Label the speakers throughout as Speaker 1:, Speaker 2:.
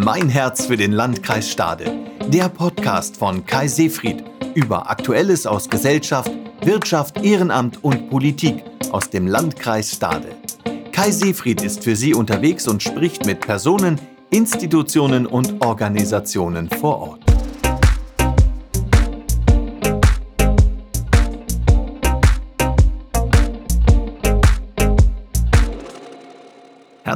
Speaker 1: Mein Herz für den Landkreis Stade. Der Podcast von Kai Seefried über Aktuelles aus Gesellschaft, Wirtschaft, Ehrenamt und Politik aus dem Landkreis Stade. Kai Seefried ist für Sie unterwegs und spricht mit Personen, Institutionen und Organisationen vor Ort.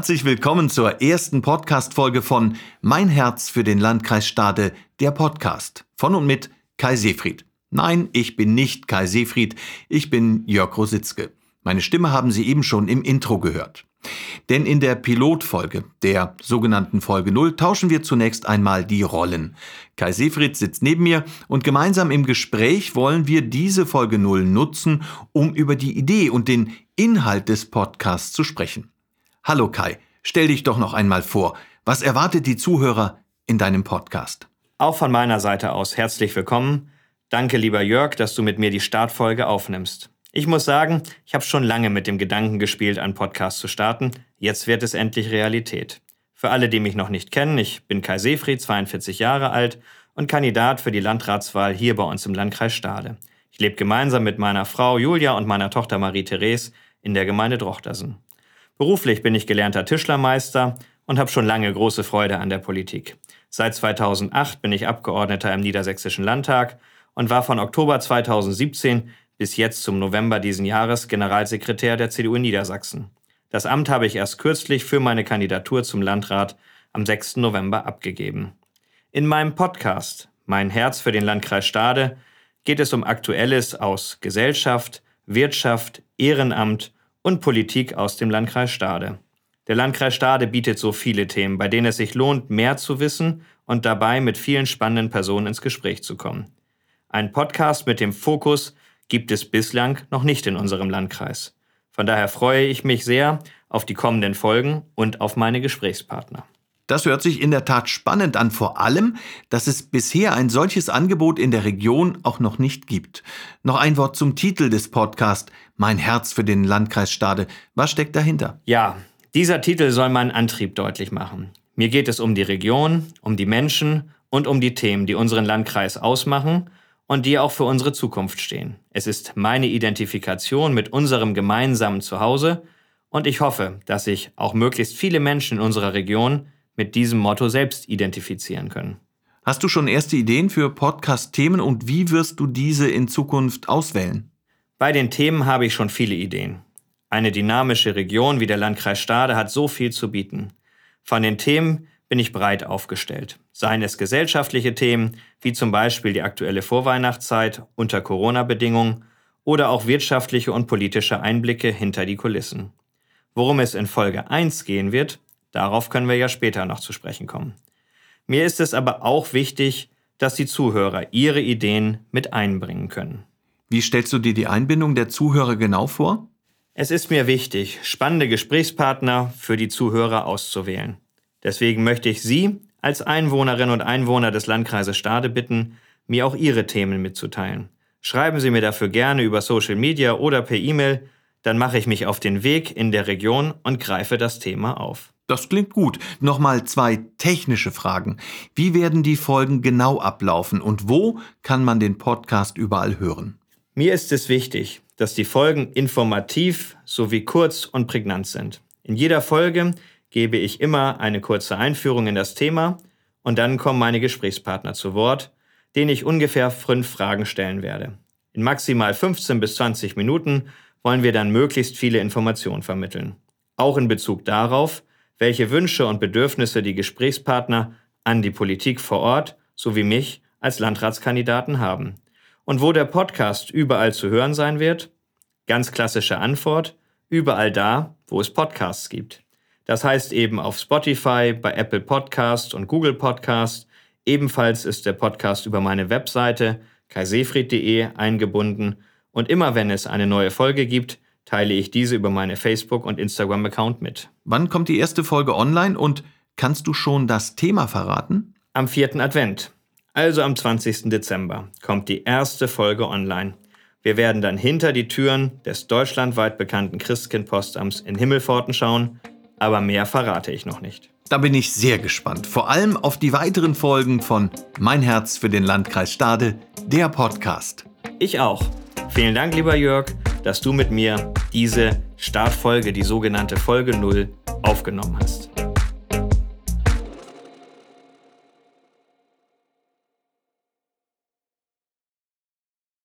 Speaker 1: Herzlich willkommen zur ersten Podcast-Folge von Mein Herz für den Landkreis Stade, der Podcast. Von und mit Kai Seefried. Nein, ich bin nicht Kai Seefried, ich bin Jörg Rositzke. Meine Stimme haben Sie eben schon im Intro gehört. Denn in der Pilotfolge, der sogenannten Folge 0, tauschen wir zunächst einmal die Rollen. Kai Seefried sitzt neben mir und gemeinsam im Gespräch wollen wir diese Folge 0 nutzen, um über die Idee und den Inhalt des Podcasts zu sprechen. Hallo Kai, stell dich doch noch einmal vor. Was erwartet die Zuhörer in deinem Podcast?
Speaker 2: Auch von meiner Seite aus herzlich willkommen. Danke, lieber Jörg, dass du mit mir die Startfolge aufnimmst. Ich muss sagen, ich habe schon lange mit dem Gedanken gespielt, einen Podcast zu starten. Jetzt wird es endlich Realität. Für alle, die mich noch nicht kennen, ich bin Kai Seefried, 42 Jahre alt und Kandidat für die Landratswahl hier bei uns im Landkreis Stade. Ich lebe gemeinsam mit meiner Frau Julia und meiner Tochter Marie-Therese in der Gemeinde Drochtersen. Beruflich bin ich gelernter Tischlermeister und habe schon lange große Freude an der Politik. Seit 2008 bin ich Abgeordneter im Niedersächsischen Landtag und war von Oktober 2017 bis jetzt zum November diesen Jahres Generalsekretär der CDU in Niedersachsen. Das Amt habe ich erst kürzlich für meine Kandidatur zum Landrat am 6. November abgegeben. In meinem Podcast Mein Herz für den Landkreis Stade geht es um Aktuelles aus Gesellschaft, Wirtschaft, Ehrenamt und Politik aus dem Landkreis Stade. Der Landkreis Stade bietet so viele Themen, bei denen es sich lohnt, mehr zu wissen und dabei mit vielen spannenden Personen ins Gespräch zu kommen. Ein Podcast mit dem Fokus gibt es bislang noch nicht in unserem Landkreis. Von daher freue ich mich sehr auf die kommenden Folgen und auf meine Gesprächspartner.
Speaker 1: Das hört sich in der Tat spannend an, vor allem, dass es bisher ein solches Angebot in der Region auch noch nicht gibt. Noch ein Wort zum Titel des Podcasts, Mein Herz für den Landkreis Stade. Was steckt dahinter?
Speaker 2: Ja, dieser Titel soll meinen Antrieb deutlich machen. Mir geht es um die Region, um die Menschen und um die Themen, die unseren Landkreis ausmachen und die auch für unsere Zukunft stehen. Es ist meine Identifikation mit unserem gemeinsamen Zuhause und ich hoffe, dass sich auch möglichst viele Menschen in unserer Region mit diesem Motto selbst identifizieren können.
Speaker 1: Hast du schon erste Ideen für Podcast-Themen und wie wirst du diese in Zukunft auswählen?
Speaker 2: Bei den Themen habe ich schon viele Ideen. Eine dynamische Region wie der Landkreis Stade hat so viel zu bieten. Von den Themen bin ich breit aufgestellt. Seien es gesellschaftliche Themen, wie zum Beispiel die aktuelle Vorweihnachtszeit unter Corona-Bedingungen, oder auch wirtschaftliche und politische Einblicke hinter die Kulissen. Worum es in Folge 1 gehen wird, Darauf können wir ja später noch zu sprechen kommen. Mir ist es aber auch wichtig, dass die Zuhörer ihre Ideen mit einbringen können.
Speaker 1: Wie stellst du dir die Einbindung der Zuhörer genau vor?
Speaker 2: Es ist mir wichtig, spannende Gesprächspartner für die Zuhörer auszuwählen. Deswegen möchte ich Sie als Einwohnerin und Einwohner des Landkreises Stade bitten, mir auch Ihre Themen mitzuteilen. Schreiben Sie mir dafür gerne über Social Media oder per E-Mail, dann mache ich mich auf den Weg in der Region und greife das Thema auf.
Speaker 1: Das klingt gut. Nochmal zwei technische Fragen. Wie werden die Folgen genau ablaufen und wo kann man den Podcast überall hören?
Speaker 2: Mir ist es wichtig, dass die Folgen informativ sowie kurz und prägnant sind. In jeder Folge gebe ich immer eine kurze Einführung in das Thema und dann kommen meine Gesprächspartner zu Wort, denen ich ungefähr fünf Fragen stellen werde. In maximal 15 bis 20 Minuten wollen wir dann möglichst viele Informationen vermitteln. Auch in Bezug darauf, welche Wünsche und Bedürfnisse die Gesprächspartner an die Politik vor Ort sowie mich als Landratskandidaten haben. Und wo der Podcast überall zu hören sein wird? Ganz klassische Antwort, überall da, wo es Podcasts gibt. Das heißt eben auf Spotify, bei Apple Podcast und Google Podcast. Ebenfalls ist der Podcast über meine Webseite kaisefried.de eingebunden und immer wenn es eine neue Folge gibt, teile ich diese über meine Facebook- und Instagram-Account mit.
Speaker 1: Wann kommt die erste Folge online und kannst du schon das Thema verraten?
Speaker 2: Am 4. Advent, also am 20. Dezember, kommt die erste Folge online. Wir werden dann hinter die Türen des deutschlandweit bekannten Christkind-Postamts in Himmelforten schauen, aber mehr verrate ich noch nicht.
Speaker 1: Da bin ich sehr gespannt, vor allem auf die weiteren Folgen von Mein Herz für den Landkreis Stade, der Podcast.
Speaker 2: Ich auch. Vielen Dank, lieber Jörg dass du mit mir diese Startfolge, die sogenannte Folge 0, aufgenommen hast.